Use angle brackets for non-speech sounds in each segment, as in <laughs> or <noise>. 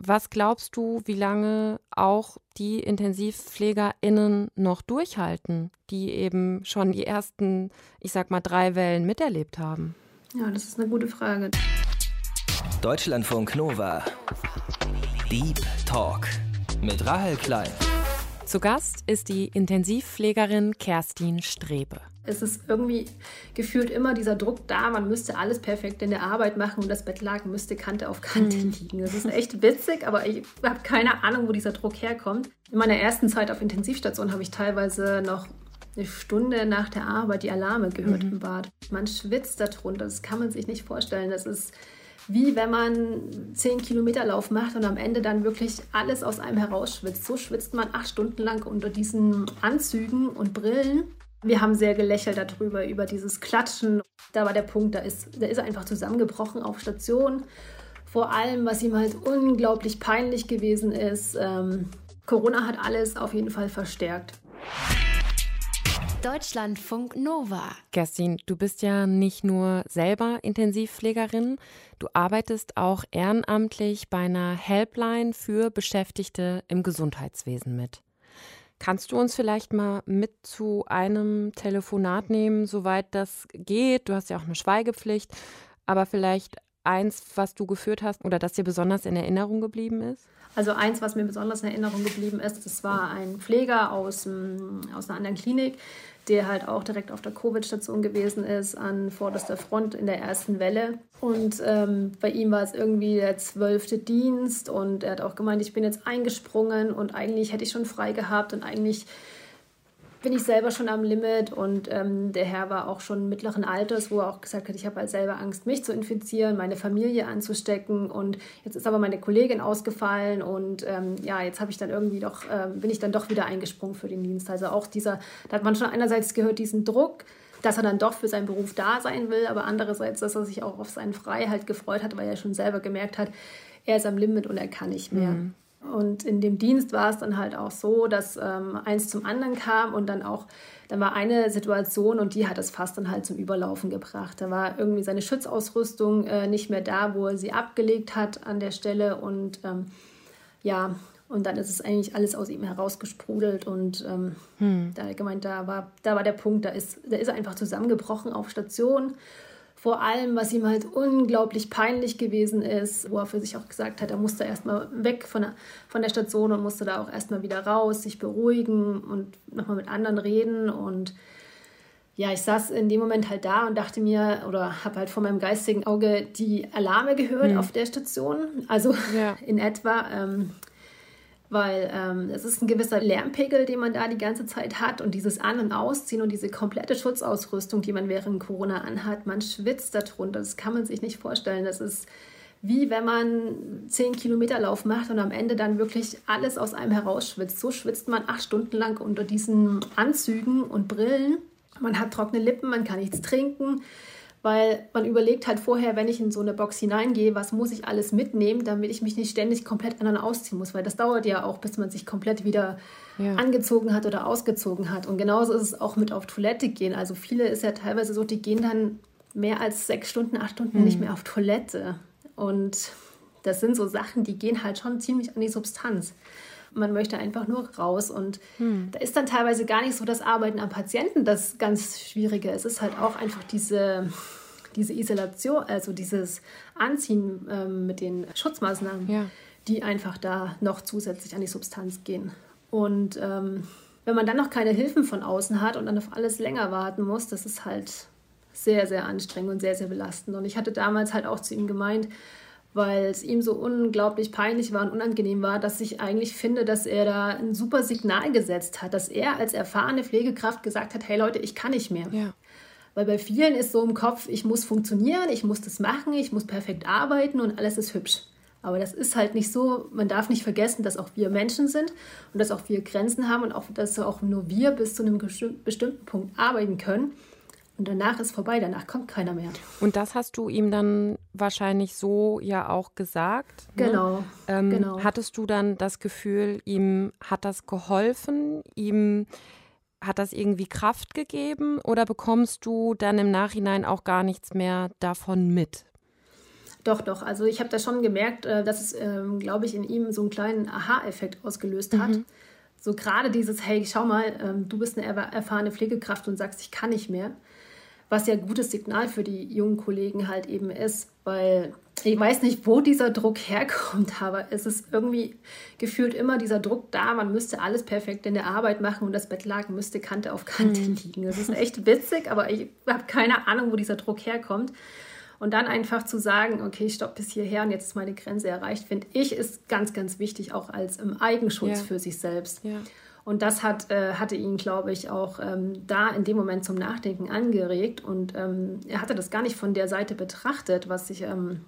Was glaubst du, wie lange auch die IntensivpflegerInnen noch durchhalten, die eben schon die ersten, ich sag mal, drei Wellen miterlebt haben? Ja, das ist eine gute Frage. Deutschlandfunk Nova. Deep Talk mit Rahel Klein. Zu Gast ist die Intensivpflegerin Kerstin Strebe. Es ist irgendwie gefühlt immer dieser Druck da, man müsste alles perfekt in der Arbeit machen und das Bettlaken müsste Kante auf Kante mhm. liegen. Das ist echt witzig, aber ich habe keine Ahnung, wo dieser Druck herkommt. In meiner ersten Zeit auf Intensivstation habe ich teilweise noch eine Stunde nach der Arbeit die Alarme gehört mhm. im Bad. Man schwitzt darunter, das kann man sich nicht vorstellen. Das ist wie wenn man 10 Kilometer Lauf macht und am Ende dann wirklich alles aus einem herausschwitzt. So schwitzt man acht Stunden lang unter diesen Anzügen und Brillen. Wir haben sehr gelächelt darüber, über dieses Klatschen. Da war der Punkt, da ist, da ist er einfach zusammengebrochen auf Station. Vor allem, was ihm halt unglaublich peinlich gewesen ist. Ähm, Corona hat alles auf jeden Fall verstärkt. Deutschlandfunk Nova. Kerstin, du bist ja nicht nur selber Intensivpflegerin, du arbeitest auch ehrenamtlich bei einer Helpline für Beschäftigte im Gesundheitswesen mit. Kannst du uns vielleicht mal mit zu einem Telefonat nehmen, soweit das geht? Du hast ja auch eine Schweigepflicht, aber vielleicht eins, was du geführt hast oder das dir besonders in Erinnerung geblieben ist? Also eins, was mir besonders in Erinnerung geblieben ist, das war ein Pfleger aus, aus einer anderen Klinik, der halt auch direkt auf der Covid-Station gewesen ist, an vorderster Front in der ersten Welle. Und ähm, bei ihm war es irgendwie der zwölfte Dienst und er hat auch gemeint, ich bin jetzt eingesprungen und eigentlich hätte ich schon frei gehabt und eigentlich bin ich selber schon am Limit und ähm, der Herr war auch schon mittleren Alters, wo er auch gesagt hat, ich habe halt selber Angst, mich zu infizieren, meine Familie anzustecken und jetzt ist aber meine Kollegin ausgefallen und ähm, ja, jetzt habe ich dann irgendwie doch, ähm, bin ich dann doch wieder eingesprungen für den Dienst. Also auch dieser, da hat man schon einerseits gehört, diesen Druck, dass er dann doch für seinen Beruf da sein will, aber andererseits, dass er sich auch auf seinen Freiheit gefreut hat, weil er schon selber gemerkt hat, er ist am Limit und er kann nicht mehr. Mhm. Und in dem Dienst war es dann halt auch so, dass ähm, eins zum anderen kam und dann auch, dann war eine Situation und die hat das Fass dann halt zum Überlaufen gebracht. Da war irgendwie seine Schutzausrüstung äh, nicht mehr da, wo er sie abgelegt hat an der Stelle und ähm, ja, und dann ist es eigentlich alles aus ihm herausgesprudelt und ähm, hm. da gemeint, da war, da war der Punkt, da ist, da ist er einfach zusammengebrochen auf Station vor allem, was ihm halt unglaublich peinlich gewesen ist, wo er für sich auch gesagt hat, er musste erstmal weg von der, von der Station und musste da auch erstmal wieder raus, sich beruhigen und nochmal mit anderen reden. Und ja, ich saß in dem Moment halt da und dachte mir, oder habe halt vor meinem geistigen Auge die Alarme gehört mhm. auf der Station. Also ja. <laughs> in etwa. Ähm, weil ähm, es ist ein gewisser Lärmpegel, den man da die ganze Zeit hat und dieses An- und Ausziehen und diese komplette Schutzausrüstung, die man während Corona anhat, man schwitzt darunter. Das kann man sich nicht vorstellen. Das ist wie wenn man 10 Kilometer Lauf macht und am Ende dann wirklich alles aus einem herausschwitzt. So schwitzt man acht Stunden lang unter diesen Anzügen und Brillen. Man hat trockene Lippen, man kann nichts trinken weil man überlegt halt vorher, wenn ich in so eine Box hineingehe, was muss ich alles mitnehmen, damit ich mich nicht ständig komplett an und ausziehen muss, weil das dauert ja auch, bis man sich komplett wieder ja. angezogen hat oder ausgezogen hat. Und genauso ist es auch mit auf Toilette gehen. Also viele ist ja teilweise so, die gehen dann mehr als sechs Stunden, acht Stunden mhm. nicht mehr auf Toilette. Und das sind so Sachen, die gehen halt schon ziemlich an die Substanz. Man möchte einfach nur raus. Und hm. da ist dann teilweise gar nicht so das Arbeiten am Patienten das ganz Schwierige. Es ist halt auch einfach diese, diese Isolation, also dieses Anziehen ähm, mit den Schutzmaßnahmen, ja. die einfach da noch zusätzlich an die Substanz gehen. Und ähm, wenn man dann noch keine Hilfen von außen hat und dann auf alles länger warten muss, das ist halt sehr, sehr anstrengend und sehr, sehr belastend. Und ich hatte damals halt auch zu ihm gemeint, weil es ihm so unglaublich peinlich war und unangenehm war, dass ich eigentlich finde, dass er da ein super Signal gesetzt hat, dass er als erfahrene Pflegekraft gesagt hat, hey Leute, ich kann nicht mehr. Ja. Weil bei vielen ist so im Kopf, ich muss funktionieren, ich muss das machen, ich muss perfekt arbeiten und alles ist hübsch. Aber das ist halt nicht so. Man darf nicht vergessen, dass auch wir Menschen sind und dass auch wir Grenzen haben und auch, dass auch nur wir bis zu einem bestimmten Punkt arbeiten können. Und danach ist vorbei, danach kommt keiner mehr. Und das hast du ihm dann wahrscheinlich so ja auch gesagt. Ne? Genau, ähm, genau. Hattest du dann das Gefühl, ihm hat das geholfen? Ihm hat das irgendwie Kraft gegeben? Oder bekommst du dann im Nachhinein auch gar nichts mehr davon mit? Doch, doch. Also ich habe da schon gemerkt, äh, dass es, ähm, glaube ich, in ihm so einen kleinen Aha-Effekt ausgelöst hat. Mhm. So gerade dieses, hey, schau mal, ähm, du bist eine erfahrene Pflegekraft und sagst, ich kann nicht mehr. Was ja ein gutes Signal für die jungen Kollegen halt eben ist, weil ich weiß nicht, wo dieser Druck herkommt, <laughs> aber es ist irgendwie gefühlt immer dieser Druck da, man müsste alles perfekt in der Arbeit machen und das Bettlaken müsste Kante auf Kante mhm. liegen. Das ist echt witzig, aber ich habe keine Ahnung, wo dieser Druck herkommt. Und dann einfach zu sagen, okay, stopp bis hierher und jetzt ist meine Grenze erreicht, finde ich, ist ganz, ganz wichtig, auch als im Eigenschutz ja. für sich selbst. Ja. Und das hat, äh, hatte ihn, glaube ich, auch ähm, da in dem Moment zum Nachdenken angeregt. Und ähm, er hatte das gar nicht von der Seite betrachtet, was ich ähm,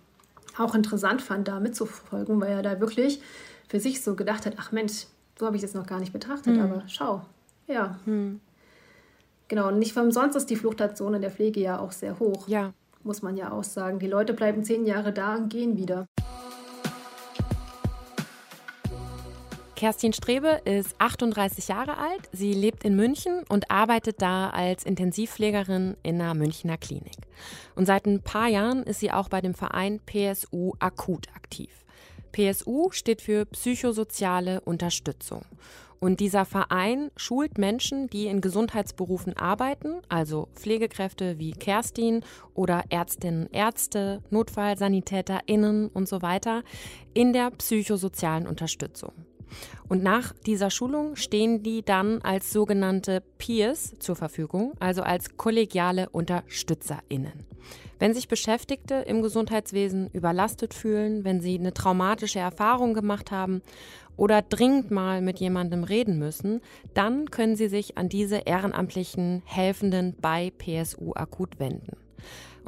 auch interessant fand, da mitzufolgen, weil er da wirklich für sich so gedacht hat, ach Mensch, so habe ich das noch gar nicht betrachtet, hm. aber schau, ja. Hm. Genau, und nicht umsonst ist die Fluchtation in der Pflege ja auch sehr hoch. Ja muss man ja auch sagen. Die Leute bleiben zehn Jahre da und gehen wieder. Kerstin Strebe ist 38 Jahre alt. Sie lebt in München und arbeitet da als Intensivpflegerin in einer Münchner Klinik. Und seit ein paar Jahren ist sie auch bei dem Verein PSU Akut aktiv. PSU steht für psychosoziale Unterstützung. Und dieser Verein schult Menschen, die in Gesundheitsberufen arbeiten, also Pflegekräfte wie Kerstin oder Ärztinnen, Ärzte, NotfallsanitäterInnen und so weiter, in der psychosozialen Unterstützung. Und nach dieser Schulung stehen die dann als sogenannte Peers zur Verfügung, also als kollegiale UnterstützerInnen. Wenn sich Beschäftigte im Gesundheitswesen überlastet fühlen, wenn sie eine traumatische Erfahrung gemacht haben oder dringend mal mit jemandem reden müssen, dann können sie sich an diese ehrenamtlichen Helfenden bei PSU akut wenden.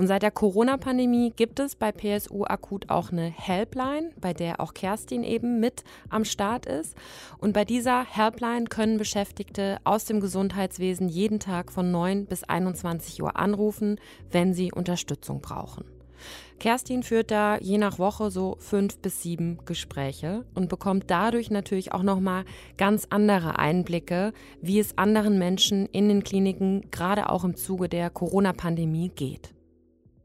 Und seit der Corona-Pandemie gibt es bei PSU akut auch eine Helpline, bei der auch Kerstin eben mit am Start ist. Und bei dieser Helpline können Beschäftigte aus dem Gesundheitswesen jeden Tag von 9 bis 21 Uhr anrufen, wenn sie Unterstützung brauchen. Kerstin führt da je nach Woche so fünf bis sieben Gespräche und bekommt dadurch natürlich auch nochmal ganz andere Einblicke, wie es anderen Menschen in den Kliniken gerade auch im Zuge der Corona-Pandemie geht.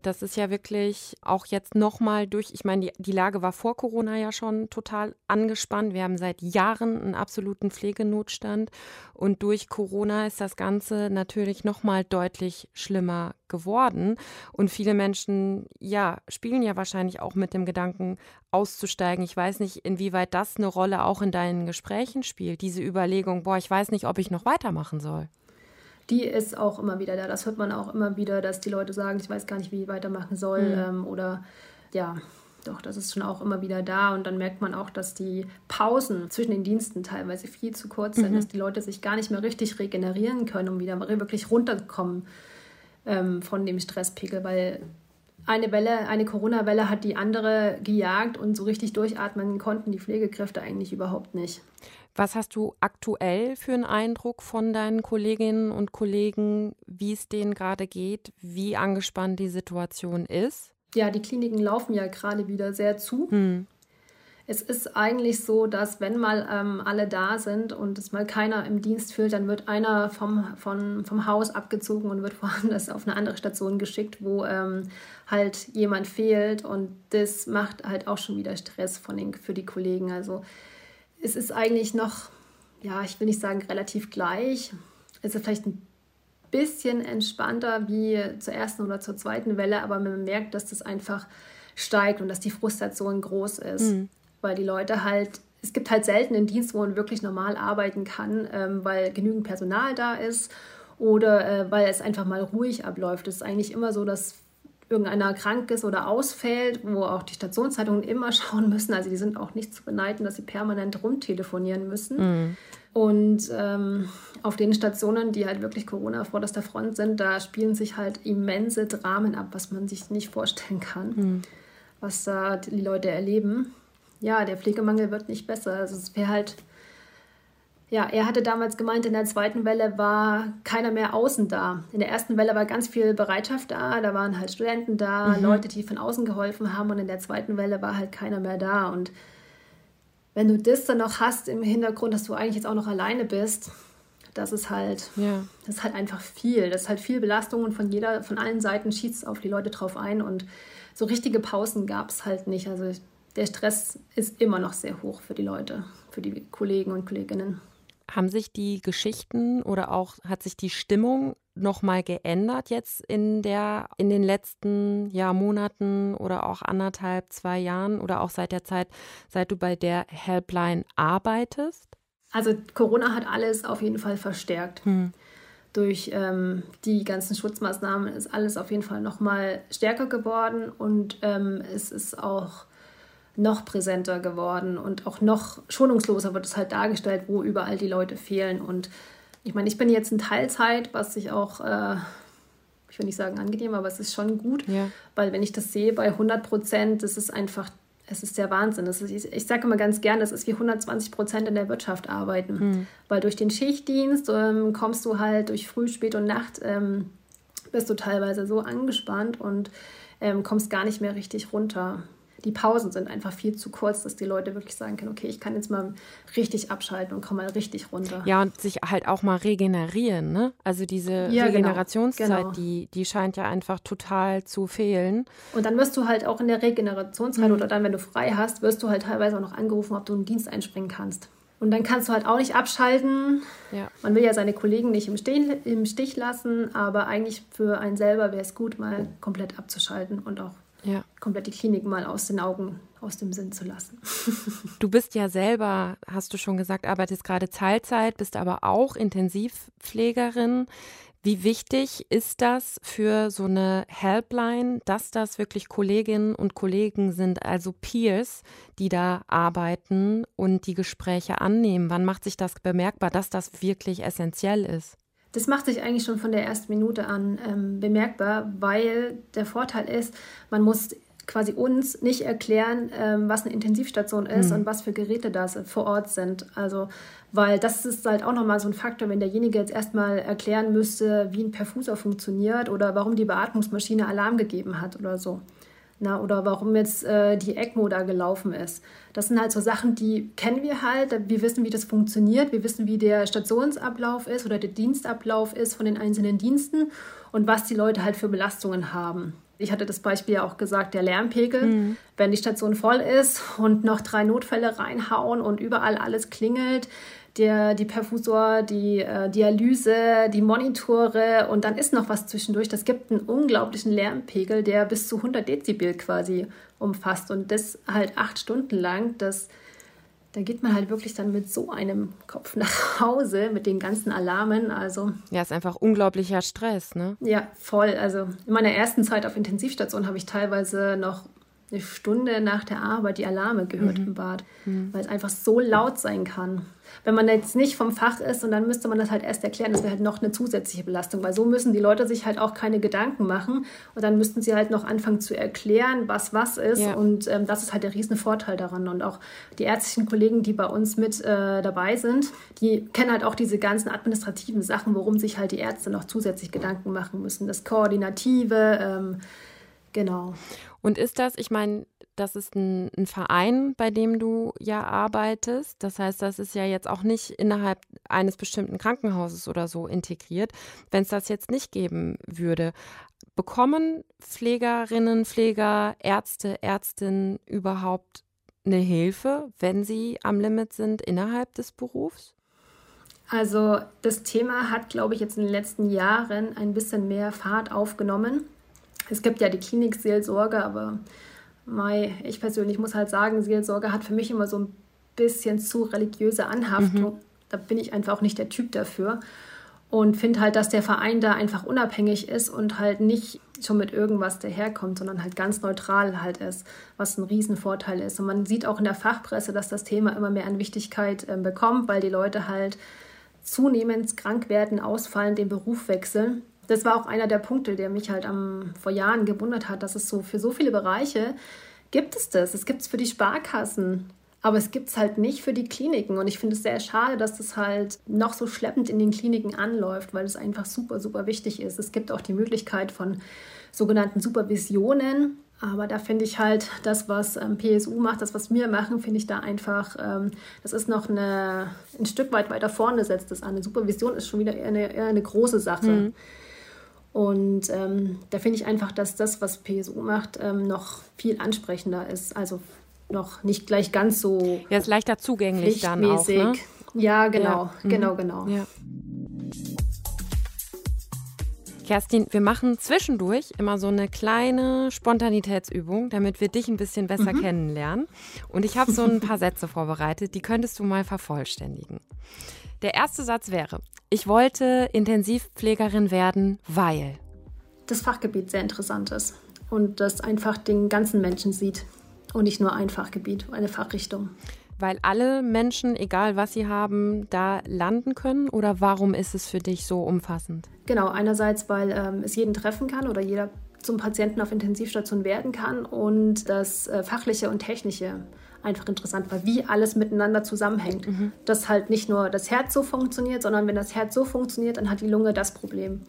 Das ist ja wirklich auch jetzt nochmal durch, ich meine, die, die Lage war vor Corona ja schon total angespannt. Wir haben seit Jahren einen absoluten Pflegenotstand und durch Corona ist das Ganze natürlich nochmal deutlich schlimmer geworden. Und viele Menschen, ja, spielen ja wahrscheinlich auch mit dem Gedanken, auszusteigen. Ich weiß nicht, inwieweit das eine Rolle auch in deinen Gesprächen spielt, diese Überlegung, boah, ich weiß nicht, ob ich noch weitermachen soll die ist auch immer wieder da. Das hört man auch immer wieder, dass die Leute sagen, ich weiß gar nicht, wie ich weitermachen soll. Mhm. Ähm, oder ja, doch, das ist schon auch immer wieder da. Und dann merkt man auch, dass die Pausen zwischen den Diensten teilweise viel zu kurz sind, mhm. dass die Leute sich gar nicht mehr richtig regenerieren können, um wieder wirklich runterzukommen ähm, von dem Stresspegel, weil eine Welle, eine Corona-Welle hat die andere gejagt und so richtig durchatmen konnten die Pflegekräfte eigentlich überhaupt nicht. Was hast du aktuell für einen Eindruck von deinen Kolleginnen und Kollegen, wie es denen gerade geht, wie angespannt die Situation ist? Ja, die Kliniken laufen ja gerade wieder sehr zu. Hm. Es ist eigentlich so, dass wenn mal ähm, alle da sind und es mal keiner im Dienst fühlt, dann wird einer vom, von, vom Haus abgezogen und wird <laughs> woanders auf eine andere Station geschickt, wo ähm, halt jemand fehlt. Und das macht halt auch schon wieder Stress von den, für die Kollegen. Also es ist eigentlich noch, ja, ich will nicht sagen relativ gleich. Es ist vielleicht ein bisschen entspannter wie zur ersten oder zur zweiten Welle, aber man merkt, dass das einfach steigt und dass die Frustration groß ist, mhm. weil die Leute halt, es gibt halt selten einen Dienst, wo man wirklich normal arbeiten kann, ähm, weil genügend Personal da ist oder äh, weil es einfach mal ruhig abläuft. Es ist eigentlich immer so, dass irgendeiner krank ist oder ausfällt, wo auch die Stationszeitungen immer <laughs> schauen müssen. Also die sind auch nicht zu beneiden, dass sie permanent rumtelefonieren müssen. Mhm. Und ähm, auf den Stationen, die halt wirklich Corona vor der Front sind, da spielen sich halt immense Dramen ab, was man sich nicht vorstellen kann, mhm. was da die Leute erleben. Ja, der Pflegemangel wird nicht besser. Also es wäre halt ja, er hatte damals gemeint, in der zweiten Welle war keiner mehr außen da. In der ersten Welle war ganz viel Bereitschaft da, da waren halt Studenten da, mhm. Leute, die von außen geholfen haben und in der zweiten Welle war halt keiner mehr da. Und wenn du das dann noch hast im Hintergrund, dass du eigentlich jetzt auch noch alleine bist, das ist halt, ja. das ist halt einfach viel. Das ist halt viel Belastung und von jeder, von allen Seiten schießt es auf die Leute drauf ein und so richtige Pausen gab es halt nicht. Also der Stress ist immer noch sehr hoch für die Leute, für die Kollegen und Kolleginnen. Haben sich die Geschichten oder auch hat sich die Stimmung noch mal geändert jetzt in der in den letzten ja, Monaten oder auch anderthalb zwei Jahren oder auch seit der Zeit, seit du bei der Helpline arbeitest? Also Corona hat alles auf jeden Fall verstärkt. Hm. Durch ähm, die ganzen Schutzmaßnahmen ist alles auf jeden Fall noch mal stärker geworden und ähm, es ist auch noch präsenter geworden und auch noch schonungsloser wird es halt dargestellt, wo überall die Leute fehlen. Und ich meine, ich bin jetzt in Teilzeit, was ich auch, äh, ich will nicht sagen angenehm, aber es ist schon gut, ja. weil wenn ich das sehe bei 100 Prozent, das ist einfach, es ist der Wahnsinn. Ist, ich, ich sage immer ganz gern, das ist wie 120 Prozent in der Wirtschaft arbeiten, mhm. weil durch den Schichtdienst ähm, kommst du halt durch Früh, Spät und Nacht, ähm, bist du teilweise so angespannt und ähm, kommst gar nicht mehr richtig runter die Pausen sind einfach viel zu kurz, dass die Leute wirklich sagen können, okay, ich kann jetzt mal richtig abschalten und komme mal richtig runter. Ja, und sich halt auch mal regenerieren, ne? Also diese ja, genau. Regenerationszeit, genau. Die, die scheint ja einfach total zu fehlen. Und dann wirst du halt auch in der Regenerationszeit mhm. oder dann, wenn du frei hast, wirst du halt teilweise auch noch angerufen, ob du einen Dienst einspringen kannst. Und dann kannst du halt auch nicht abschalten. Ja. Man will ja seine Kollegen nicht im, Stehen, im Stich lassen, aber eigentlich für einen selber wäre es gut, mal komplett abzuschalten und auch ja. komplett die Klinik mal aus den Augen, aus dem Sinn zu lassen. <laughs> Du bist ja selber, hast du schon gesagt, arbeitest gerade Teilzeit, bist aber auch Intensivpflegerin. Wie wichtig ist das für so eine Helpline, dass das wirklich Kolleginnen und Kollegen sind, also Peers, die da arbeiten und die Gespräche annehmen? Wann macht sich das bemerkbar, dass das wirklich essentiell ist? Das macht sich eigentlich schon von der ersten Minute an ähm, bemerkbar, weil der Vorteil ist, man muss quasi uns nicht erklären, ähm, was eine Intensivstation ist mhm. und was für Geräte da vor Ort sind. Also, weil das ist halt auch nochmal so ein Faktor, wenn derjenige jetzt erstmal erklären müsste, wie ein Perfusor funktioniert oder warum die Beatmungsmaschine Alarm gegeben hat oder so. Na, oder warum jetzt äh, die ECMO da gelaufen ist. Das sind halt so Sachen, die kennen wir halt. Wir wissen, wie das funktioniert. Wir wissen, wie der Stationsablauf ist oder der Dienstablauf ist von den einzelnen Diensten und was die Leute halt für Belastungen haben. Ich hatte das Beispiel ja auch gesagt, der Lärmpegel. Mhm. Wenn die Station voll ist und noch drei Notfälle reinhauen und überall alles klingelt, der, die Perfusor, die äh, Dialyse, die Monitore und dann ist noch was zwischendurch. Das gibt einen unglaublichen Lärmpegel, der bis zu 100 Dezibel quasi umfasst und das halt acht Stunden lang. Das, da geht man halt wirklich dann mit so einem Kopf nach Hause mit den ganzen Alarmen. Also ja, ist einfach unglaublicher Stress, ne? Ja, voll. Also in meiner ersten Zeit auf Intensivstation habe ich teilweise noch eine Stunde nach der Arbeit die Alarme gehört mhm. im Bad, mhm. weil es einfach so laut sein kann. Wenn man jetzt nicht vom Fach ist und dann müsste man das halt erst erklären, das wäre halt noch eine zusätzliche Belastung, weil so müssen die Leute sich halt auch keine Gedanken machen und dann müssten sie halt noch anfangen zu erklären, was was ist ja. und ähm, das ist halt der riesen Vorteil daran und auch die ärztlichen Kollegen, die bei uns mit äh, dabei sind, die kennen halt auch diese ganzen administrativen Sachen, worum sich halt die Ärzte noch zusätzlich Gedanken machen müssen, das Koordinative, ähm, genau. Und ist das, ich meine, das ist ein, ein, Verein, bei dem du ja arbeitest. Das heißt, das ist ja jetzt auch nicht innerhalb eines bestimmten Krankenhauses oder so integriert. Wenn es das jetzt nicht geben würde, bekommen Pflegerinnen, Pfleger, Ärzte, Ärztinnen überhaupt eine Hilfe, wenn sie am Limit sind innerhalb des Berufs? Also das Thema hat, glaube ich, jetzt in den letzten Jahren ein bisschen mehr Fahrt aufgenommen. Es gibt ja die Klinikseelsorge, aber Mai, ich persönlich muss halt sagen, Seelsorge hat für mich immer so ein bisschen zu religiöse Anhaftung. Mhm. Da bin ich einfach auch nicht der Typ dafür. Und finde halt, dass der Verein da einfach unabhängig ist und halt nicht schon mit irgendwas daherkommt, sondern halt ganz neutral halt ist, was ein Riesenvorteil ist. Und man sieht auch in der Fachpresse, dass das Thema immer mehr an Wichtigkeit äh, bekommt, weil die Leute halt zunehmend krank werden, ausfallen, den Beruf wechseln das war auch einer der Punkte, der mich halt am, vor Jahren gewundert hat, dass es so für so viele Bereiche gibt es das. Es gibt es für die Sparkassen, aber es gibt es halt nicht für die Kliniken. Und ich finde es sehr schade, dass das halt noch so schleppend in den Kliniken anläuft, weil es einfach super, super wichtig ist. Es gibt auch die Möglichkeit von sogenannten Supervisionen. Aber da finde ich halt das, was ähm, PSU macht, das, was wir machen, finde ich da einfach, ähm, das ist noch eine, ein Stück weit weiter vorne setzt das an. Eine Supervision ist schon wieder eher eine, eher eine große Sache. Mhm. Und ähm, da finde ich einfach, dass das, was PSU macht, ähm, noch viel ansprechender ist. Also noch nicht gleich ganz so. Ja, ist leichter zugänglich dann auch. Ne? Ja, genau, ja. genau, genau. Ja. Kerstin, wir machen zwischendurch immer so eine kleine Spontanitätsübung, damit wir dich ein bisschen besser mhm. kennenlernen. Und ich habe so ein paar Sätze vorbereitet, die könntest du mal vervollständigen. Der erste Satz wäre, ich wollte Intensivpflegerin werden, weil das Fachgebiet sehr interessant ist und das einfach den ganzen Menschen sieht und nicht nur ein Fachgebiet, eine Fachrichtung. Weil alle Menschen, egal was sie haben, da landen können? Oder warum ist es für dich so umfassend? Genau, einerseits, weil ähm, es jeden treffen kann oder jeder zum Patienten auf Intensivstation werden kann und das äh, Fachliche und Technische einfach interessant war, wie alles miteinander zusammenhängt. Mhm. Dass halt nicht nur das Herz so funktioniert, sondern wenn das Herz so funktioniert, dann hat die Lunge das Problem.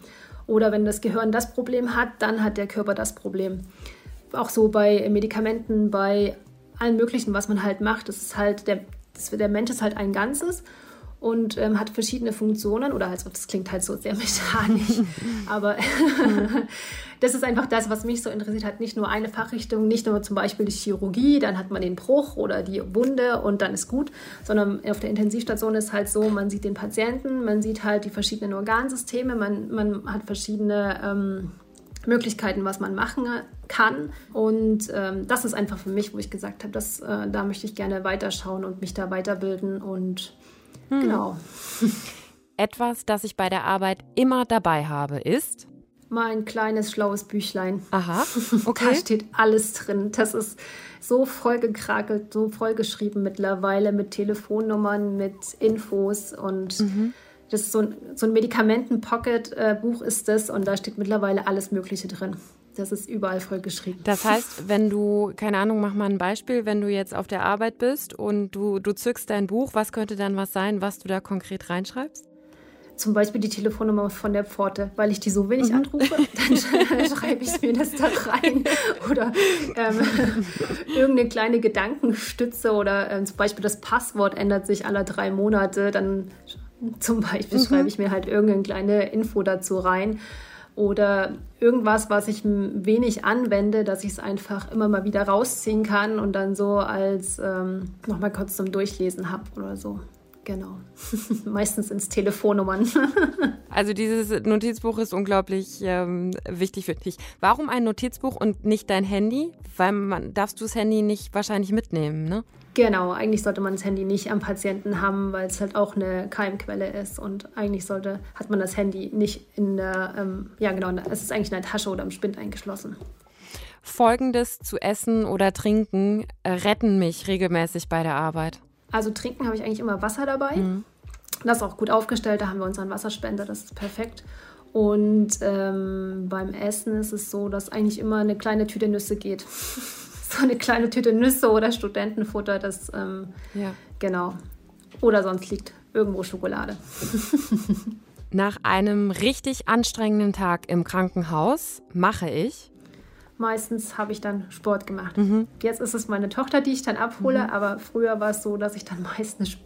Oder wenn das Gehirn das Problem hat, dann hat der Körper das Problem. Auch so bei Medikamenten, bei allen möglichen, was man halt macht. Das ist halt, der, das, der Mensch ist halt ein Ganzes und ähm, hat verschiedene Funktionen oder also das klingt halt so sehr <laughs> mechanisch, <laughs> aber <laughs> das ist einfach das, was mich so interessiert hat. Nicht nur eine Fachrichtung, nicht nur zum Beispiel die Chirurgie, dann hat man den Bruch oder die Wunde und dann ist gut, sondern auf der Intensivstation ist halt so, man sieht den Patienten, man sieht halt die verschiedenen Organsysteme, man, man hat verschiedene ähm, Möglichkeiten, was man machen kann. Und ähm, das ist einfach für mich, wo ich gesagt habe, dass, äh, da möchte ich gerne weiterschauen und mich da weiterbilden. Und hm. genau. <laughs> Etwas, das ich bei der Arbeit immer dabei habe, ist mein kleines schlaues Büchlein. Aha. <laughs> Okay. da steht alles drin. Das ist so vollgekrakelt, so vollgeschrieben mittlerweile mit Telefonnummern, mit Infos und mhm. Das ist so ein, so ein Medikamenten-Pocket-Buch ist das und da steht mittlerweile alles Mögliche drin. Das ist überall voll geschrieben. Das heißt, wenn du, keine Ahnung, mach mal ein Beispiel, wenn du jetzt auf der Arbeit bist und du, du zückst dein Buch, was könnte dann was sein, was du da konkret reinschreibst? Zum Beispiel die Telefonnummer von der Pforte, weil ich die so wenig mhm. anrufe, dann <laughs> <laughs> schreibe ich mir das da rein. Oder ähm, <laughs> irgendeine kleine Gedankenstütze oder ähm, zum Beispiel das Passwort ändert sich alle drei Monate, dann zum Beispiel mhm. schreibe ich mir halt irgendeine kleine Info dazu rein oder irgendwas, was ich wenig anwende, dass ich es einfach immer mal wieder rausziehen kann und dann so als ähm, nochmal kurz zum Durchlesen habe oder so. Genau. <laughs> Meistens ins Telefonnummern. <laughs> also dieses Notizbuch ist unglaublich ähm, wichtig für dich. Warum ein Notizbuch und nicht dein Handy? Weil man darfst du das Handy nicht wahrscheinlich mitnehmen, ne? Genau, eigentlich sollte man das Handy nicht am Patienten haben, weil es halt auch eine Keimquelle ist und eigentlich sollte, hat man das Handy nicht in der, ähm, ja genau, es ist eigentlich in der Tasche oder im Spind eingeschlossen. Folgendes zu essen oder trinken äh, retten mich regelmäßig bei der Arbeit. Also trinken habe ich eigentlich immer Wasser dabei. Mhm. Das ist auch gut aufgestellt, da haben wir unseren Wasserspender, das ist perfekt. Und ähm, beim Essen ist es so, dass eigentlich immer eine kleine Tüte Nüsse geht. <laughs> so eine kleine Tüte Nüsse oder Studentenfutter, das ähm, ja. genau. Oder sonst liegt irgendwo Schokolade. <laughs> Nach einem richtig anstrengenden Tag im Krankenhaus mache ich. Meistens habe ich dann Sport gemacht. Mhm. Jetzt ist es meine Tochter, die ich dann abhole, mhm. aber früher war es so, dass ich dann <laughs> meistens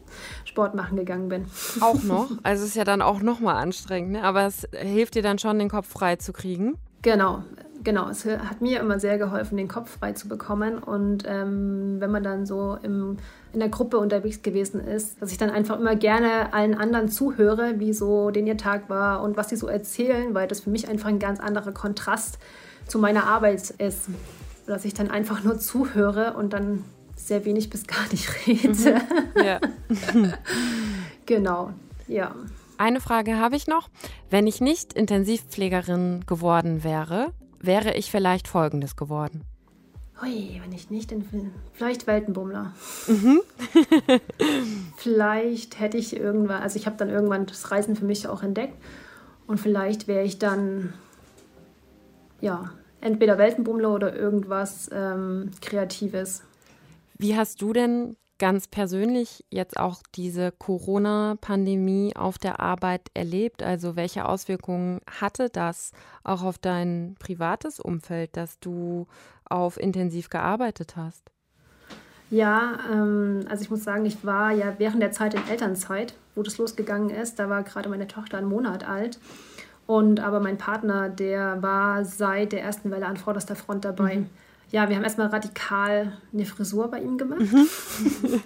Sport machen gegangen bin. Auch <laughs> noch? Also es ist ja dann auch noch mal anstrengend, ne? aber es hilft dir dann schon, den Kopf frei zu kriegen. Genau genau, es hat mir immer sehr geholfen, den Kopf frei zu bekommen. Und ähm, wenn man dann so im, in der Gruppe unterwegs gewesen ist, dass ich dann einfach immer gerne allen anderen zuhöre, wie so den ihr Tag war und was sie so erzählen, weil das für mich einfach ein ganz anderer Kontrast zu meiner Arbeit ist. Dass ich dann einfach nur zuhöre und dann sehr wenig bis gar nicht <laughs> rede. Mhm. Ja. <laughs> genau, ja. Eine Frage habe ich noch. Wenn ich nicht Intensivpflegerin geworden wäre, wäre ich vielleicht Folgendes geworden. Hui, wenn ich nicht Film. Vielleicht Weltenbummler. Mhm. <laughs> vielleicht hätte ich irgendwann, also ich habe dann irgendwann das Reisen für mich auch entdeckt. Und vielleicht wäre ich dann, ja, entweder Weltenbummler oder irgendwas ähm, Kreatives. Wie hast du denn ganz persönlich jetzt auch diese Corona-Pandemie auf der Arbeit erlebt? Also welche Auswirkungen hatte das auch auf dein privates Umfeld, dass du auf intensiv gearbeitet hast? Ja, ähm, also ich muss sagen, ich war ja während der Zeit in Elternzeit, wo das losgegangen ist. Da war gerade meine Tochter einen Monat alt. Und aber mein Partner, der war seit der ersten Welle an vorderster Front dabei. Mhm. Ja, wir haben erstmal radikal eine Frisur bei ihm gemacht. Mhm. <laughs>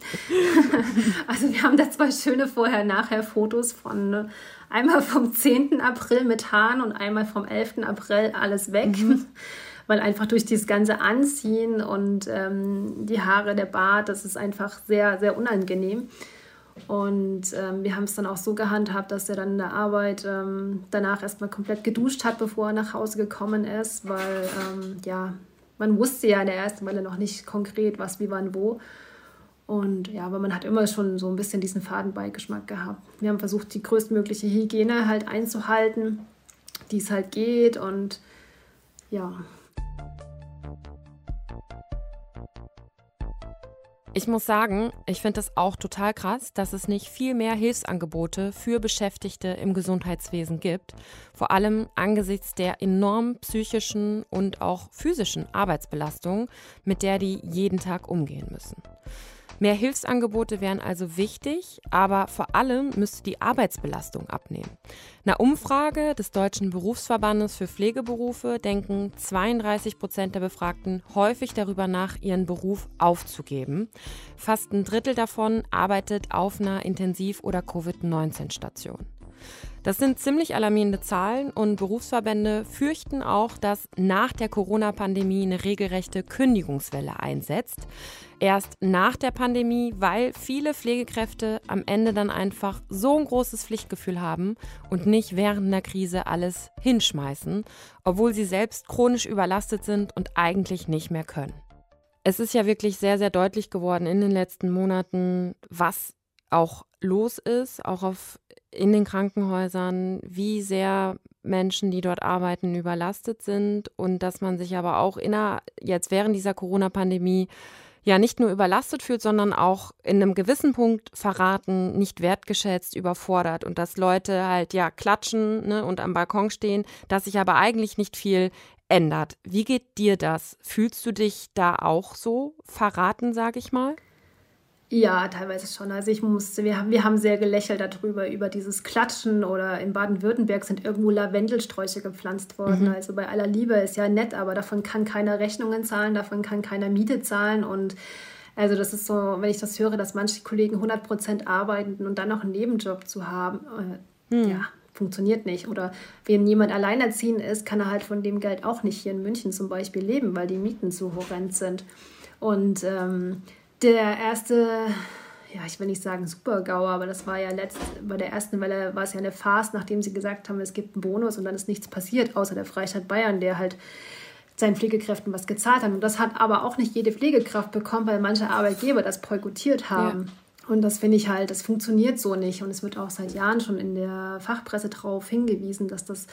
also wir haben da zwei schöne Vorher-Nachher-Fotos von äh, einmal vom 10. April mit Haaren und einmal vom 11. April alles weg. Mhm. <laughs> Weil einfach durch dieses ganze Anziehen und ähm, die Haare, der Bart, das ist einfach sehr, sehr unangenehm. Und ähm, wir haben es dann auch so gehandhabt, dass er dann in der Arbeit ähm, danach erstmal komplett geduscht hat, bevor er nach Hause gekommen ist, weil ähm, ja, man wusste ja in der ersten Welle noch nicht konkret, was, wie, wann, wo. Und ja, aber man hat immer schon so ein bisschen diesen Fadenbeigeschmack gehabt. Wir haben versucht, die größtmögliche Hygiene halt einzuhalten, die es halt geht. Und ja, Ich muss sagen, ich finde es auch total krass, dass es nicht viel mehr Hilfsangebote für Beschäftigte im Gesundheitswesen gibt, vor allem angesichts der enormen psychischen und auch physischen Arbeitsbelastung, mit der die jeden Tag umgehen müssen. Mehr Hilfsangebote wären also wichtig, aber vor allem müsste die Arbeitsbelastung abnehmen. Einer Umfrage des Deutschen Berufsverbandes für Pflegeberufe denken 32 Prozent der Befragten häufig darüber nach, ihren Beruf aufzugeben. Fast ein Drittel davon arbeitet auf einer Intensiv- oder Covid-19-Station. Das sind ziemlich alarmierende Zahlen und Berufsverbände fürchten auch, dass nach der Corona-Pandemie eine regelrechte Kündigungswelle einsetzt. Erst nach der Pandemie, weil viele Pflegekräfte am Ende dann einfach so ein großes Pflichtgefühl haben und nicht während einer Krise alles hinschmeißen, obwohl sie selbst chronisch überlastet sind und eigentlich nicht mehr können. Es ist ja wirklich sehr, sehr deutlich geworden in den letzten Monaten, was auch los ist, auch auf in den Krankenhäusern, wie sehr Menschen, die dort arbeiten, überlastet sind und dass man sich aber auch inner, jetzt während dieser Corona-Pandemie ja nicht nur überlastet fühlt, sondern auch in einem gewissen Punkt verraten, nicht wertgeschätzt, überfordert und dass Leute halt ja klatschen ne, und am Balkon stehen, dass sich aber eigentlich nicht viel ändert. Wie geht dir das? Fühlst du dich da auch so verraten, sage ich mal? Ja, teilweise schon. Also ich musste, wir haben, wir haben sehr gelächelt darüber, über dieses Klatschen oder in Baden-Württemberg sind irgendwo Lavendelsträuche gepflanzt worden. Mhm. Also bei aller Liebe ist ja nett, aber davon kann keiner Rechnungen zahlen, davon kann keiner Miete zahlen und also das ist so, wenn ich das höre, dass manche Kollegen 100 Prozent arbeiten und dann noch einen Nebenjob zu haben, äh, mhm. ja, funktioniert nicht. Oder wenn jemand alleinerziehend ist, kann er halt von dem Geld auch nicht hier in München zum Beispiel leben, weil die Mieten zu horrend sind. Und ähm, der erste, ja, ich will nicht sagen Super-GAU, aber das war ja letzt, bei der ersten Welle war es ja eine Farce, nachdem sie gesagt haben, es gibt einen Bonus und dann ist nichts passiert, außer der Freistaat Bayern, der halt seinen Pflegekräften was gezahlt hat. Und das hat aber auch nicht jede Pflegekraft bekommen, weil manche Arbeitgeber das boykottiert haben. Ja. Und das finde ich halt, das funktioniert so nicht. Und es wird auch seit Jahren schon in der Fachpresse darauf hingewiesen, dass das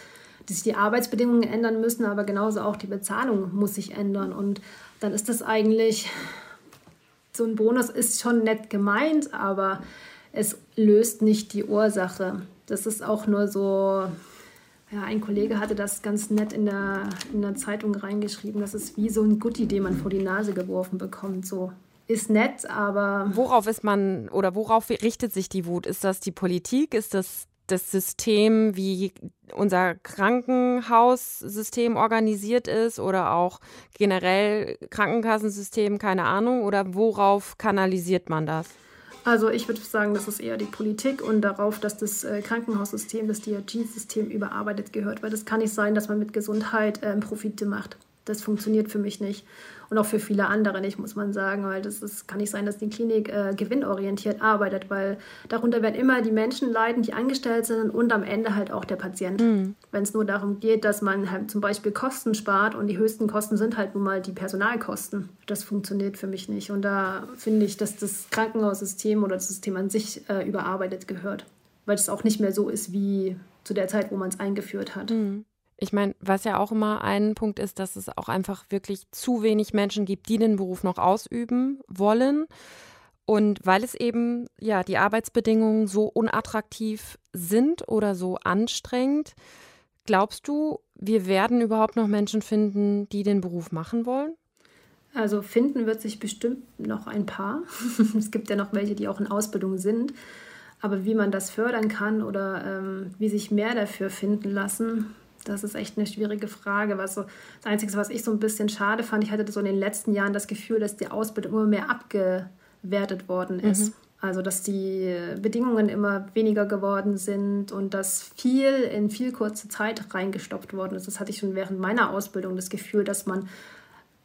dass sich die Arbeitsbedingungen ändern müssen, aber genauso auch die Bezahlung muss sich ändern. Und dann ist das eigentlich so ein Bonus ist schon nett gemeint, aber es löst nicht die Ursache. Das ist auch nur so, ja, ein Kollege hatte das ganz nett in der, in der Zeitung reingeschrieben. Das ist wie so ein Gutti, den man vor die Nase geworfen bekommt. So ist nett, aber. Worauf ist man oder worauf richtet sich die Wut? Ist das die Politik? Ist das das System, wie unser Krankenhaussystem organisiert ist oder auch generell Krankenkassensystem, keine Ahnung, oder worauf kanalisiert man das? Also ich würde sagen, das ist eher die Politik und darauf, dass das äh, Krankenhaussystem, das DRG-System überarbeitet gehört, weil das kann nicht sein, dass man mit Gesundheit äh, Profite macht. Das funktioniert für mich nicht und auch für viele andere nicht, muss man sagen, weil das ist, kann nicht sein, dass die Klinik äh, gewinnorientiert arbeitet, weil darunter werden immer die Menschen leiden, die angestellt sind und am Ende halt auch der Patient. Mhm. Wenn es nur darum geht, dass man halt zum Beispiel Kosten spart und die höchsten Kosten sind halt nun mal die Personalkosten. Das funktioniert für mich nicht und da finde ich, dass das Krankenhaussystem oder das System an sich äh, überarbeitet gehört, weil es auch nicht mehr so ist wie zu der Zeit, wo man es eingeführt hat. Mhm. Ich meine, was ja auch immer ein Punkt ist, dass es auch einfach wirklich zu wenig Menschen gibt, die den Beruf noch ausüben wollen. Und weil es eben ja die Arbeitsbedingungen so unattraktiv sind oder so anstrengend, glaubst du, wir werden überhaupt noch Menschen finden, die den Beruf machen wollen? Also finden wird sich bestimmt noch ein paar. <laughs> es gibt ja noch welche, die auch in Ausbildung sind. Aber wie man das fördern kann oder ähm, wie sich mehr dafür finden lassen, das ist echt eine schwierige Frage. Was so, das Einzige, was ich so ein bisschen schade fand, ich hatte so in den letzten Jahren das Gefühl, dass die Ausbildung immer mehr abgewertet worden ist. Mhm. Also, dass die Bedingungen immer weniger geworden sind und dass viel in viel kurze Zeit reingestopft worden ist. Das hatte ich schon während meiner Ausbildung das Gefühl, dass man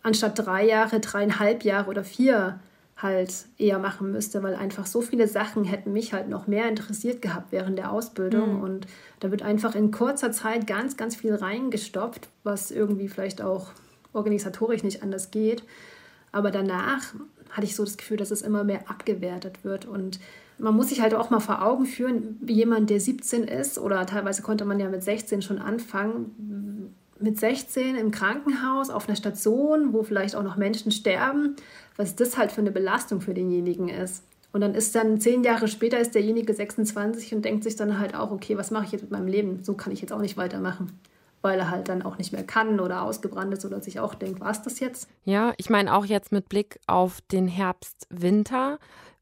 anstatt drei Jahre, dreieinhalb Jahre oder vier halt eher machen müsste, weil einfach so viele Sachen hätten mich halt noch mehr interessiert gehabt während der Ausbildung. Mhm. Und da wird einfach in kurzer Zeit ganz, ganz viel reingestopft, was irgendwie vielleicht auch organisatorisch nicht anders geht. Aber danach hatte ich so das Gefühl, dass es immer mehr abgewertet wird. Und man muss sich halt auch mal vor Augen führen, wie jemand, der 17 ist, oder teilweise konnte man ja mit 16 schon anfangen, mit 16 im Krankenhaus, auf einer Station, wo vielleicht auch noch Menschen sterben, was das halt für eine Belastung für denjenigen ist. Und dann ist dann zehn Jahre später ist derjenige 26 und denkt sich dann halt auch, okay, was mache ich jetzt mit meinem Leben? So kann ich jetzt auch nicht weitermachen weil er halt dann auch nicht mehr kann oder ausgebrannt ist oder sich auch denkt, war es das jetzt? Ja, ich meine auch jetzt mit Blick auf den Herbst, Winter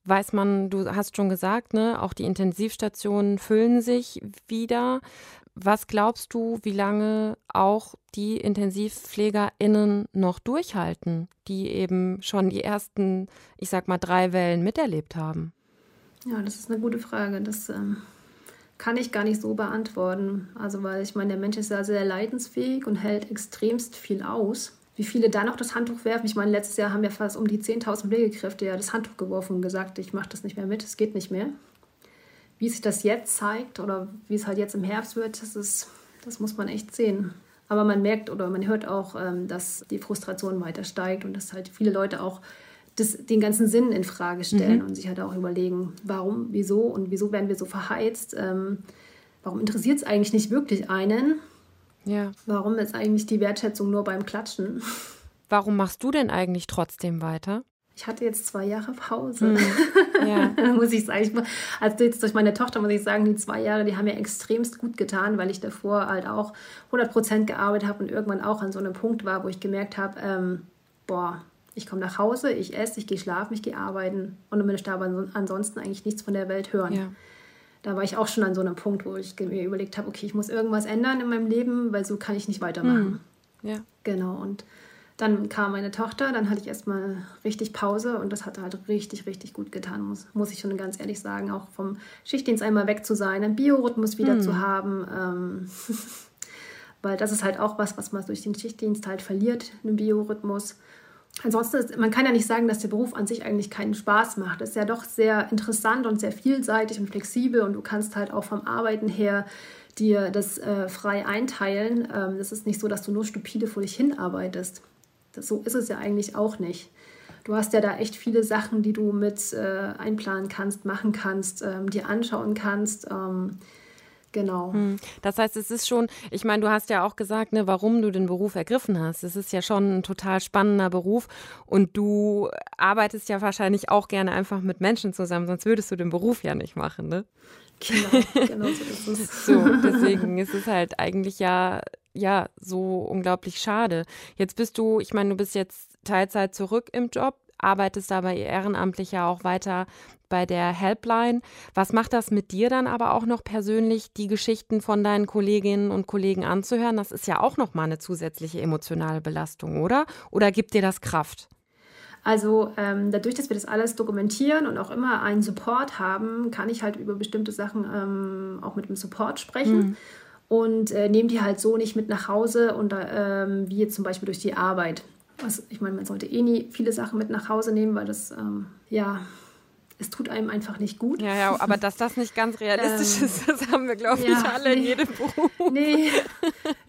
weiß man, du hast schon gesagt, ne, auch die Intensivstationen füllen sich wieder. Was glaubst du, wie lange auch die IntensivpflegerInnen noch durchhalten, die eben schon die ersten, ich sag mal, drei Wellen miterlebt haben? Ja, das ist eine gute Frage. Das ähm, kann ich gar nicht so beantworten. Also, weil ich meine, der Mensch ist ja sehr leidensfähig und hält extremst viel aus. Wie viele da noch das Handtuch werfen? Ich meine, letztes Jahr haben ja fast um die 10.000 Pflegekräfte ja das Handtuch geworfen und gesagt, ich mache das nicht mehr mit, es geht nicht mehr. Wie sich das jetzt zeigt oder wie es halt jetzt im Herbst wird, das, ist, das muss man echt sehen. Aber man merkt oder man hört auch, ähm, dass die Frustration weiter steigt und dass halt viele Leute auch das, den ganzen Sinn in Frage stellen mhm. und sich halt auch überlegen, warum, wieso und wieso werden wir so verheizt? Ähm, warum interessiert es eigentlich nicht wirklich einen? Ja. Warum ist eigentlich die Wertschätzung nur beim Klatschen? <laughs> Warum machst du denn eigentlich trotzdem weiter? Ich hatte jetzt zwei Jahre Pause, mhm. <laughs> ja. muss ich sagen. Also jetzt durch meine Tochter muss ich sagen, die zwei Jahre, die haben mir extremst gut getan, weil ich davor halt auch 100 Prozent gearbeitet habe und irgendwann auch an so einem Punkt war, wo ich gemerkt habe, ähm, boah, ich komme nach Hause, ich esse, ich gehe schlafen, ich gehe arbeiten und dann möchte aber ansonsten eigentlich nichts von der Welt hören. Ja. Da war ich auch schon an so einem Punkt, wo ich mir überlegt habe, okay, ich muss irgendwas ändern in meinem Leben, weil so kann ich nicht weitermachen. Hm. Ja. Genau. Und dann kam meine Tochter, dann hatte ich erstmal richtig Pause und das hat halt richtig, richtig gut getan, muss, muss ich schon ganz ehrlich sagen. Auch vom Schichtdienst einmal weg zu sein, einen Biorhythmus wieder hm. zu haben. Ähm, <laughs> weil das ist halt auch was, was man durch den Schichtdienst halt verliert, einen Biorhythmus. Ansonsten, ist, man kann ja nicht sagen, dass der Beruf an sich eigentlich keinen Spaß macht. Es ist ja doch sehr interessant und sehr vielseitig und flexibel und du kannst halt auch vom Arbeiten her dir das äh, frei einteilen. Ähm, das ist nicht so, dass du nur stupide vor dich hinarbeitest. Das, so ist es ja eigentlich auch nicht. Du hast ja da echt viele Sachen, die du mit äh, einplanen kannst, machen kannst, ähm, dir anschauen kannst. Ähm, Genau. Hm. Das heißt, es ist schon, ich meine, du hast ja auch gesagt, ne, warum du den Beruf ergriffen hast. Es ist ja schon ein total spannender Beruf und du arbeitest ja wahrscheinlich auch gerne einfach mit Menschen zusammen, sonst würdest du den Beruf ja nicht machen, ne? Genau, genau so ist es. <laughs> so, deswegen ist es halt eigentlich ja, ja, so unglaublich schade. Jetzt bist du, ich meine, du bist jetzt Teilzeit zurück im Job, arbeitest aber ehrenamtlich ja auch weiter bei der Helpline. Was macht das mit dir dann aber auch noch persönlich, die Geschichten von deinen Kolleginnen und Kollegen anzuhören? Das ist ja auch noch mal eine zusätzliche emotionale Belastung, oder? Oder gibt dir das Kraft? Also ähm, dadurch, dass wir das alles dokumentieren und auch immer einen Support haben, kann ich halt über bestimmte Sachen ähm, auch mit dem Support sprechen. Mhm. Und äh, nehme die halt so nicht mit nach Hause und ähm, wie jetzt zum Beispiel durch die Arbeit. Was, ich meine, man sollte eh nie viele Sachen mit nach Hause nehmen, weil das ähm, ja es tut einem einfach nicht gut. Ja, ja, aber <laughs> dass das nicht ganz realistisch ähm, ist, das haben wir, glaube ich, ja, alle nee, in jedem Beruf. Nee,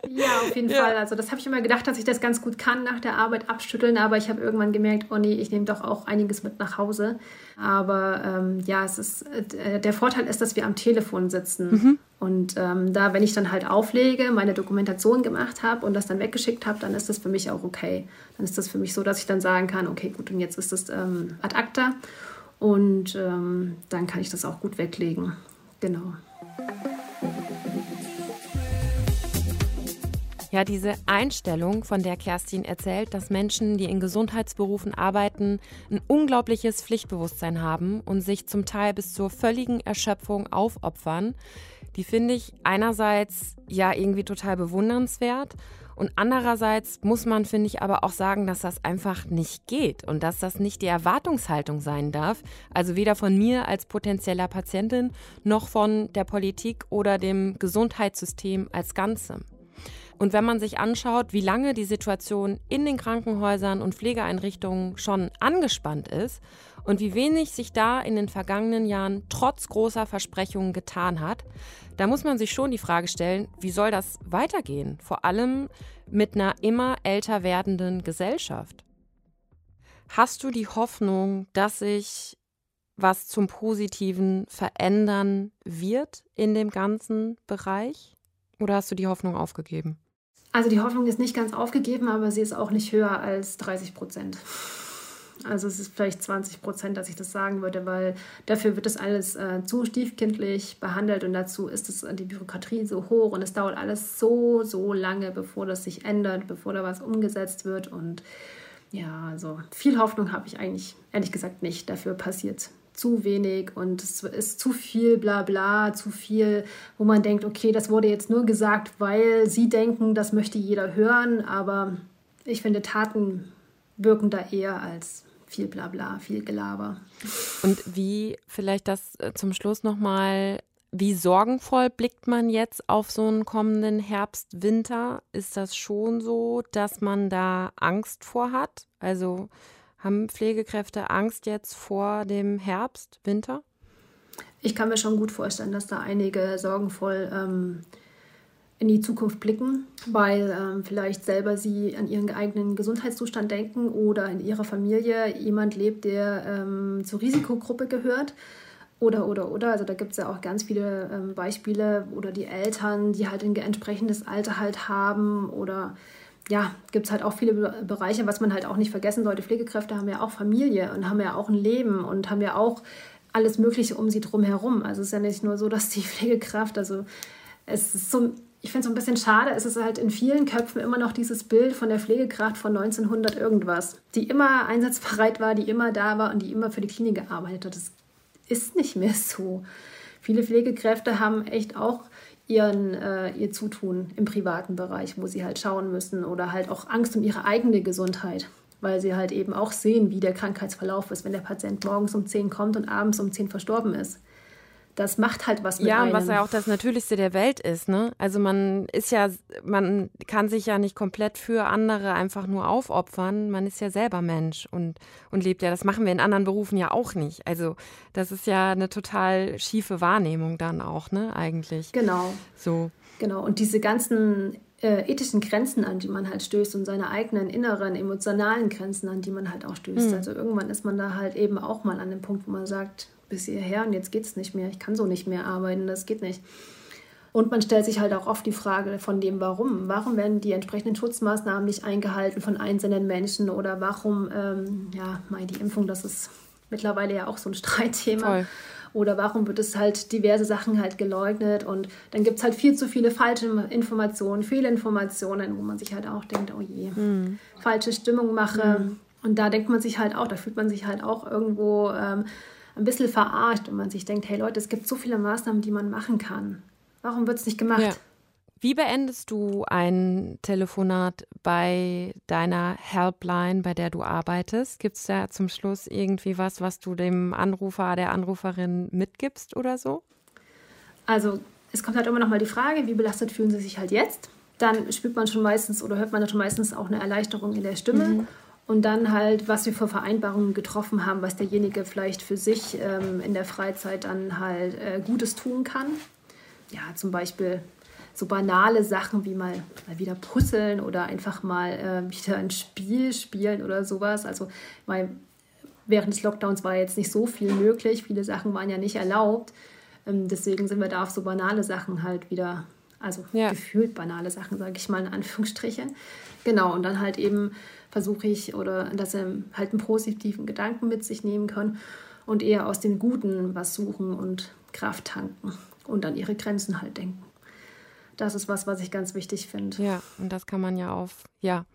ja, auf jeden <laughs> ja. Fall. Also das habe ich immer gedacht, dass ich das ganz gut kann, nach der Arbeit abschütteln, aber ich habe irgendwann gemerkt, oh nee, ich nehme doch auch einiges mit nach Hause. Aber ähm, ja, es ist, äh, der Vorteil ist, dass wir am Telefon sitzen. Mhm. Und ähm, da, wenn ich dann halt auflege, meine Dokumentation gemacht habe und das dann weggeschickt habe, dann ist das für mich auch okay. Dann ist das für mich so, dass ich dann sagen kann, okay, gut, und jetzt ist das ähm, ad acta. Und ähm, dann kann ich das auch gut weglegen. Genau. Ja, diese Einstellung, von der Kerstin erzählt, dass Menschen, die in Gesundheitsberufen arbeiten, ein unglaubliches Pflichtbewusstsein haben und sich zum Teil bis zur völligen Erschöpfung aufopfern, die finde ich einerseits ja irgendwie total bewundernswert und andererseits muss man, finde ich, aber auch sagen, dass das einfach nicht geht und dass das nicht die Erwartungshaltung sein darf. Also weder von mir als potenzieller Patientin noch von der Politik oder dem Gesundheitssystem als Ganzem. Und wenn man sich anschaut, wie lange die Situation in den Krankenhäusern und Pflegeeinrichtungen schon angespannt ist und wie wenig sich da in den vergangenen Jahren trotz großer Versprechungen getan hat, da muss man sich schon die Frage stellen, wie soll das weitergehen? Vor allem mit einer immer älter werdenden Gesellschaft. Hast du die Hoffnung, dass sich was zum Positiven verändern wird in dem ganzen Bereich? Oder hast du die Hoffnung aufgegeben? Also die Hoffnung ist nicht ganz aufgegeben, aber sie ist auch nicht höher als 30 Prozent. Also es ist vielleicht 20 Prozent, dass ich das sagen würde, weil dafür wird das alles äh, zu stiefkindlich behandelt und dazu ist es, die Bürokratie so hoch und es dauert alles so, so lange, bevor das sich ändert, bevor da was umgesetzt wird. Und ja, also viel Hoffnung habe ich eigentlich ehrlich gesagt nicht. Dafür passiert zu wenig und es ist zu viel Blabla, zu viel, wo man denkt, okay, das wurde jetzt nur gesagt, weil sie denken, das möchte jeder hören, aber ich finde, Taten wirken da eher als viel Blabla, viel Gelaber. Und wie, vielleicht das äh, zum Schluss nochmal, wie sorgenvoll blickt man jetzt auf so einen kommenden Herbst, Winter? Ist das schon so, dass man da Angst vor hat? Also haben Pflegekräfte Angst jetzt vor dem Herbst, Winter? Ich kann mir schon gut vorstellen, dass da einige sorgenvoll ähm, in die Zukunft blicken, weil ähm, vielleicht selber sie an ihren eigenen Gesundheitszustand denken oder in ihrer Familie jemand lebt, der ähm, zur Risikogruppe gehört. Oder, oder, oder. Also da gibt es ja auch ganz viele ähm, Beispiele oder die Eltern, die halt ein entsprechendes Alter halt haben oder ja, gibt es halt auch viele Bereiche, was man halt auch nicht vergessen sollte. Pflegekräfte haben ja auch Familie und haben ja auch ein Leben und haben ja auch alles Mögliche um sie drum herum. Also es ist ja nicht nur so, dass die <laughs> Pflegekraft, also es ist so ich finde es so ein bisschen schade, es ist halt in vielen Köpfen immer noch dieses Bild von der Pflegekraft von 1900 irgendwas, die immer einsatzbereit war, die immer da war und die immer für die Klinik gearbeitet hat. Das ist nicht mehr so. Viele Pflegekräfte haben echt auch ihren, äh, ihr Zutun im privaten Bereich, wo sie halt schauen müssen oder halt auch Angst um ihre eigene Gesundheit, weil sie halt eben auch sehen, wie der Krankheitsverlauf ist, wenn der Patient morgens um 10 kommt und abends um 10 verstorben ist das macht halt was mit Ja, einem. was ja auch das Natürlichste der Welt ist, ne? Also man ist ja, man kann sich ja nicht komplett für andere einfach nur aufopfern. Man ist ja selber Mensch und, und lebt ja. Das machen wir in anderen Berufen ja auch nicht. Also das ist ja eine total schiefe Wahrnehmung dann auch, ne, eigentlich. Genau. So. Genau. Und diese ganzen äh, ethischen Grenzen, an die man halt stößt und seine eigenen inneren emotionalen Grenzen, an die man halt auch stößt. Mhm. Also irgendwann ist man da halt eben auch mal an dem Punkt, wo man sagt, bis hierher und jetzt geht es nicht mehr, ich kann so nicht mehr arbeiten, das geht nicht. Und man stellt sich halt auch oft die Frage von dem Warum. Warum werden die entsprechenden Schutzmaßnahmen nicht eingehalten von einzelnen Menschen oder warum, ähm, ja, die Impfung, das ist mittlerweile ja auch so ein <laughs> Streitthema. Voll. Oder warum wird es halt diverse Sachen halt geleugnet und dann gibt es halt viel zu viele falsche Informationen, Fehlinformationen, wo man sich halt auch denkt, oh je, mhm. falsche Stimmung mache. Mhm. Und da denkt man sich halt auch, da fühlt man sich halt auch irgendwo ähm, ein bisschen verarscht und man sich denkt, hey Leute, es gibt so viele Maßnahmen, die man machen kann. Warum wird es nicht gemacht? Ja. Wie beendest du ein Telefonat bei deiner Helpline, bei der du arbeitest? Gibt es da zum Schluss irgendwie was, was du dem Anrufer, der Anruferin mitgibst oder so? Also es kommt halt immer noch mal die Frage, wie belastet fühlen sie sich halt jetzt? Dann spürt man schon meistens oder hört man schon meistens auch eine Erleichterung in der Stimme. Mhm. Und dann halt, was wir für Vereinbarungen getroffen haben, was derjenige vielleicht für sich ähm, in der Freizeit dann halt äh, Gutes tun kann. Ja, zum Beispiel so banale Sachen wie mal, mal wieder puzzeln oder einfach mal äh, wieder ein Spiel spielen oder sowas. Also weil während des Lockdowns war jetzt nicht so viel möglich. Viele Sachen waren ja nicht erlaubt. Ähm, deswegen sind wir da auf so banale Sachen halt wieder, also ja. gefühlt banale Sachen, sage ich mal in Anführungsstrichen. Genau, und dann halt eben versuche ich oder dass sie halt einen positiven Gedanken mit sich nehmen können und eher aus dem Guten was suchen und Kraft tanken und an ihre Grenzen halt denken. Das ist was, was ich ganz wichtig finde. Ja, und das kann man ja auf, ja,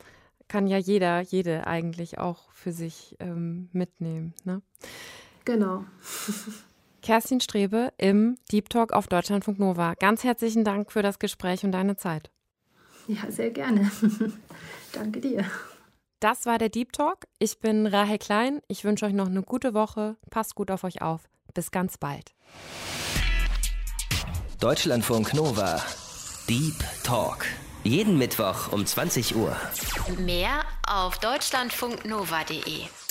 kann ja jeder, jede eigentlich auch für sich ähm, mitnehmen. Ne? Genau. <laughs> Kerstin Strebe im Deep Talk auf Deutschlandfunk Nova. Ganz herzlichen Dank für das Gespräch und deine Zeit. Ja, sehr gerne. <laughs> Danke dir. Das war der Deep Talk. Ich bin Rahel Klein. Ich wünsche euch noch eine gute Woche. Passt gut auf euch auf. Bis ganz bald. Deutschlandfunk Nova. Deep Talk. Jeden Mittwoch um 20 Uhr. Mehr auf deutschlandfunknova.de.